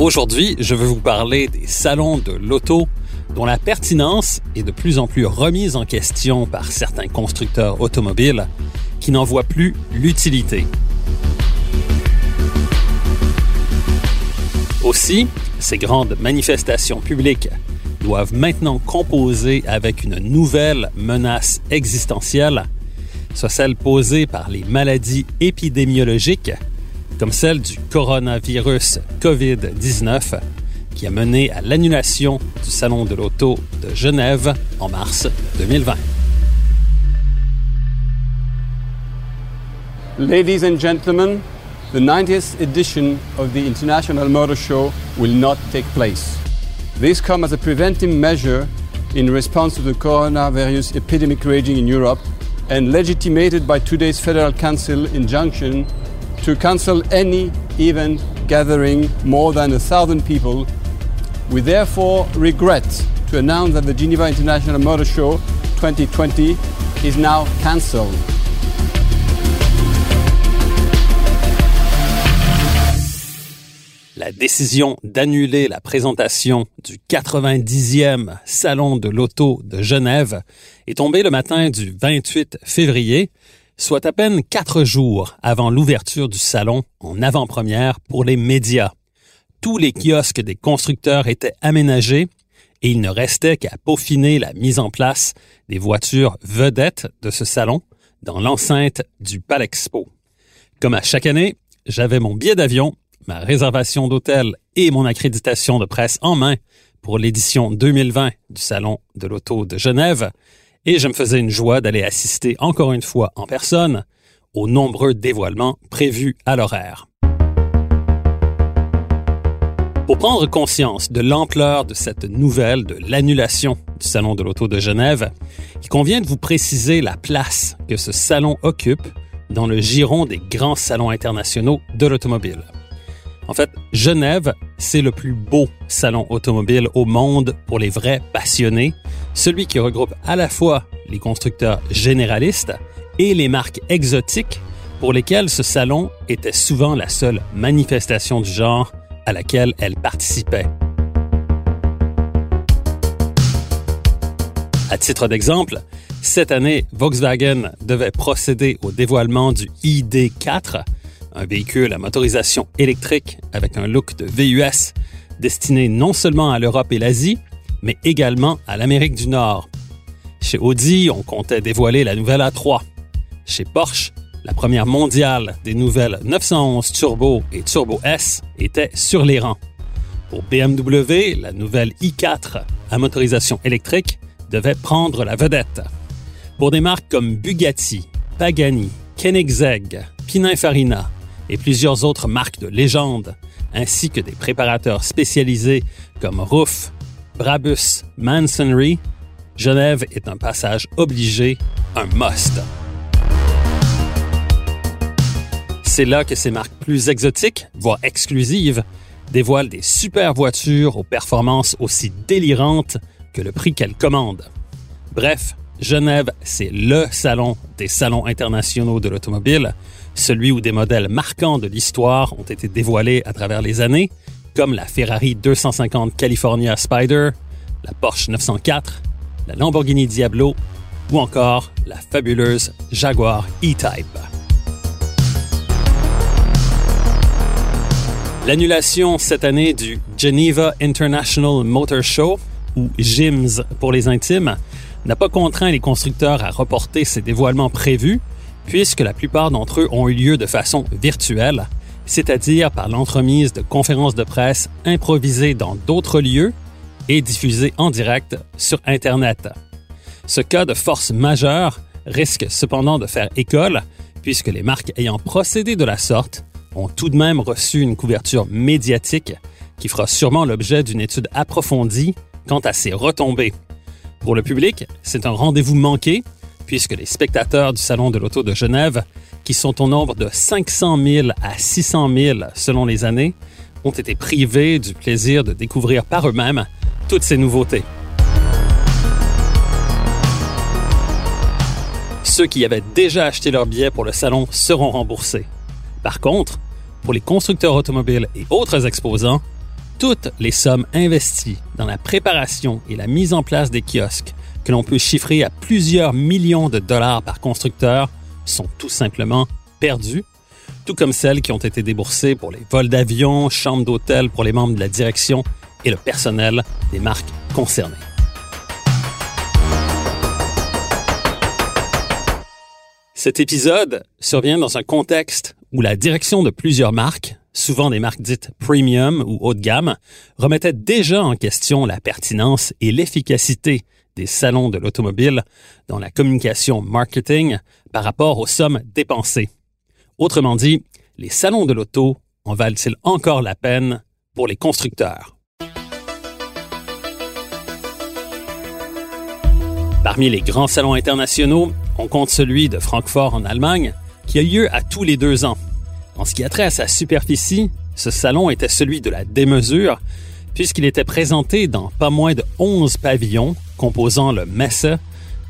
Aujourd'hui, je veux vous parler des salons de l'auto dont la pertinence est de plus en plus remise en question par certains constructeurs automobiles qui n'en voient plus l'utilité. Aussi, ces grandes manifestations publiques doivent maintenant composer avec une nouvelle menace existentielle, soit celle posée par les maladies épidémiologiques, comme celle du coronavirus COVID-19, qui a mené à l'annulation du Salon de l'Auto de Genève en mars 2020. Ladies and gentlemen, the 90th edition of the International Motor Show will not take place. This comes as a preventive measure in response to the coronavirus epidemic raging in Europe and legitimated by today's Federal Council injunction to cancel any event gathering more than a thousand people. We therefore regret to announce that the Geneva International Motor Show 2020 is now cancelled. La décision d'annuler la présentation du 90e Salon de l'Auto de Genève est tombée le matin du 28 février, soit à peine quatre jours avant l'ouverture du salon en avant-première pour les médias. Tous les kiosques des constructeurs étaient aménagés et il ne restait qu'à peaufiner la mise en place des voitures vedettes de ce salon dans l'enceinte du Palexpo. Comme à chaque année, j'avais mon billet d'avion, ma réservation d'hôtel et mon accréditation de presse en main pour l'édition 2020 du Salon de l'Auto de Genève, et je me faisais une joie d'aller assister encore une fois en personne aux nombreux dévoilements prévus à l'horaire. Pour prendre conscience de l'ampleur de cette nouvelle de l'annulation du Salon de l'Auto de Genève, il convient de vous préciser la place que ce salon occupe dans le giron des grands salons internationaux de l'automobile. En fait, Genève, c'est le plus beau salon automobile au monde pour les vrais passionnés, celui qui regroupe à la fois les constructeurs généralistes et les marques exotiques pour lesquelles ce salon était souvent la seule manifestation du genre à laquelle elles participaient. À titre d'exemple, cette année, Volkswagen devait procéder au dévoilement du ID4, un véhicule à motorisation électrique avec un look de VUS destiné non seulement à l'Europe et l'Asie, mais également à l'Amérique du Nord. Chez Audi, on comptait dévoiler la nouvelle A3. Chez Porsche, la première mondiale des nouvelles 911 Turbo et Turbo S était sur les rangs. Pour BMW, la nouvelle i4 à motorisation électrique devait prendre la vedette. Pour des marques comme Bugatti, Pagani, Koenigsegg, Pininfarina et plusieurs autres marques de légende, ainsi que des préparateurs spécialisés comme Roof, Brabus, Mansonry, Genève est un passage obligé, un must. C'est là que ces marques plus exotiques, voire exclusives, dévoilent des super voitures aux performances aussi délirantes que le prix qu'elles commandent. Bref, Genève, c'est LE salon des salons internationaux de l'automobile, celui où des modèles marquants de l'histoire ont été dévoilés à travers les années, comme la Ferrari 250 California Spider, la Porsche 904, la Lamborghini Diablo ou encore la fabuleuse Jaguar E-Type. L'annulation cette année du Geneva International Motor Show, ou GIMS pour les intimes, n'a pas contraint les constructeurs à reporter ces dévoilements prévus, puisque la plupart d'entre eux ont eu lieu de façon virtuelle, c'est-à-dire par l'entremise de conférences de presse improvisées dans d'autres lieux et diffusées en direct sur Internet. Ce cas de force majeure risque cependant de faire école, puisque les marques ayant procédé de la sorte ont tout de même reçu une couverture médiatique qui fera sûrement l'objet d'une étude approfondie quant à ses retombées. Pour le public, c'est un rendez-vous manqué puisque les spectateurs du Salon de l'Auto de Genève, qui sont au nombre de 500 000 à 600 000 selon les années, ont été privés du plaisir de découvrir par eux-mêmes toutes ces nouveautés. Ceux qui avaient déjà acheté leur billet pour le salon seront remboursés. Par contre, pour les constructeurs automobiles et autres exposants, toutes les sommes investies dans la préparation et la mise en place des kiosques, que l'on peut chiffrer à plusieurs millions de dollars par constructeur, sont tout simplement perdues, tout comme celles qui ont été déboursées pour les vols d'avion, chambres d'hôtel pour les membres de la direction et le personnel des marques concernées. Cet épisode survient dans un contexte où la direction de plusieurs marques, souvent des marques dites premium ou haut de gamme, remettait déjà en question la pertinence et l'efficacité des salons de l'automobile dans la communication marketing par rapport aux sommes dépensées. Autrement dit, les salons de l'auto en valent-ils encore la peine pour les constructeurs? Parmi les grands salons internationaux, on compte celui de Francfort en Allemagne, qui a lieu à tous les deux ans. En ce qui a trait à sa superficie, ce salon était celui de la démesure, puisqu'il était présenté dans pas moins de 11 pavillons composant le Messe,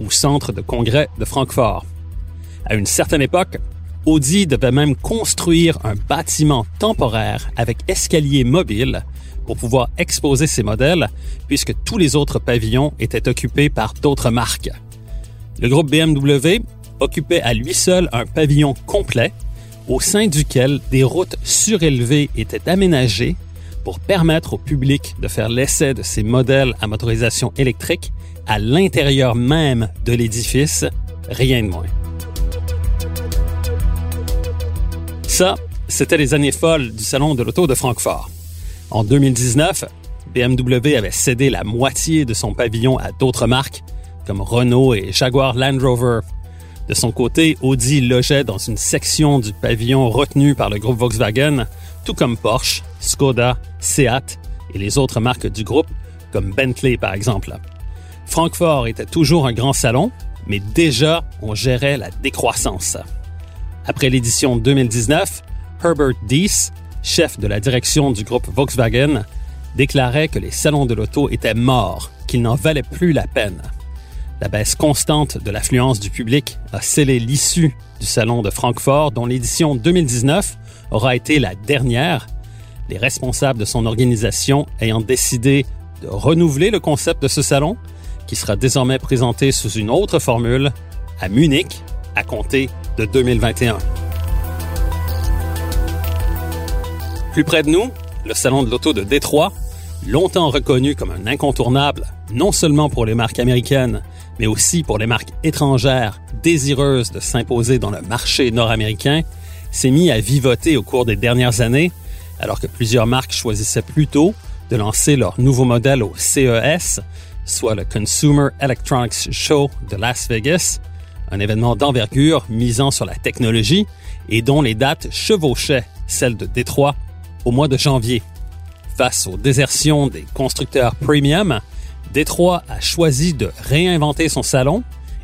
ou Centre de congrès de Francfort. À une certaine époque, Audi devait même construire un bâtiment temporaire avec escalier mobile pour pouvoir exposer ses modèles, puisque tous les autres pavillons étaient occupés par d'autres marques. Le groupe BMW occupait à lui seul un pavillon complet au sein duquel des routes surélevées étaient aménagées pour permettre au public de faire l'essai de ces modèles à motorisation électrique à l'intérieur même de l'édifice, rien de moins. Ça, c'était les années folles du Salon de l'Auto de Francfort. En 2019, BMW avait cédé la moitié de son pavillon à d'autres marques, comme Renault et Jaguar Land Rover. De son côté, Audi logeait dans une section du pavillon retenu par le groupe Volkswagen, tout comme Porsche, Skoda, Seat et les autres marques du groupe, comme Bentley par exemple. Francfort était toujours un grand salon, mais déjà on gérait la décroissance. Après l'édition 2019, Herbert Dees chef de la direction du groupe Volkswagen, déclarait que les salons de l'auto étaient morts, qu'ils n'en valaient plus la peine. La baisse constante de l'affluence du public a scellé l'issue du salon de Francfort, dont l'édition 2019 aura été la dernière, les responsables de son organisation ayant décidé de renouveler le concept de ce salon, qui sera désormais présenté sous une autre formule à Munich à compter de 2021. Plus près de nous, le Salon de l'Auto de Détroit, longtemps reconnu comme un incontournable, non seulement pour les marques américaines, mais aussi pour les marques étrangères désireuses de s'imposer dans le marché nord-américain, s'est mis à vivoter au cours des dernières années, alors que plusieurs marques choisissaient plutôt de lancer leur nouveau modèle au CES, soit le Consumer Electronics Show de Las Vegas, un événement d'envergure misant sur la technologie et dont les dates chevauchaient celles de Détroit au mois de janvier. Face aux désertions des constructeurs premium, Détroit a choisi de réinventer son salon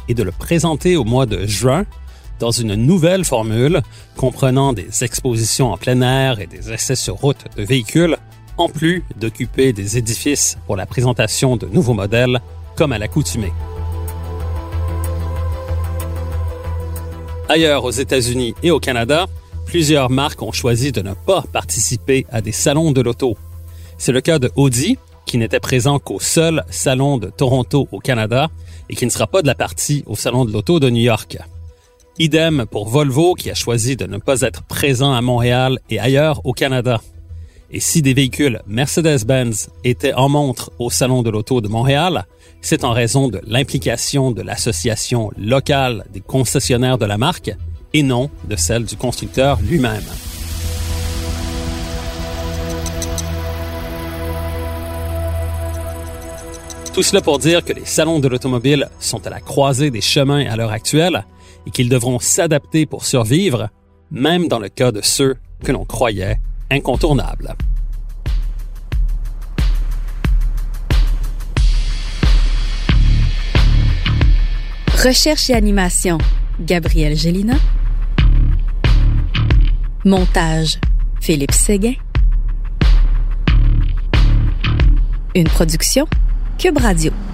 et de le présenter au mois de juin dans une nouvelle formule comprenant des expositions en plein air et des essais sur route de véhicules, en plus d'occuper des édifices pour la présentation de nouveaux modèles comme à l'accoutumée. Ailleurs aux États-Unis et au Canada, plusieurs marques ont choisi de ne pas participer à des salons de l'auto. C'est le cas de Audi, qui n'était présent qu'au seul salon de Toronto au Canada et qui ne sera pas de la partie au salon de l'auto de New York. Idem pour Volvo qui a choisi de ne pas être présent à Montréal et ailleurs au Canada. Et si des véhicules Mercedes-Benz étaient en montre au Salon de l'Auto de Montréal, c'est en raison de l'implication de l'association locale des concessionnaires de la marque et non de celle du constructeur lui-même. Tout cela pour dire que les salons de l'automobile sont à la croisée des chemins à l'heure actuelle et qu'ils devront s'adapter pour survivre, même dans le cas de ceux que l'on croyait incontournables. Recherche et animation, Gabriel Gélina. Montage, Philippe Séguin. Une production, Cube Radio.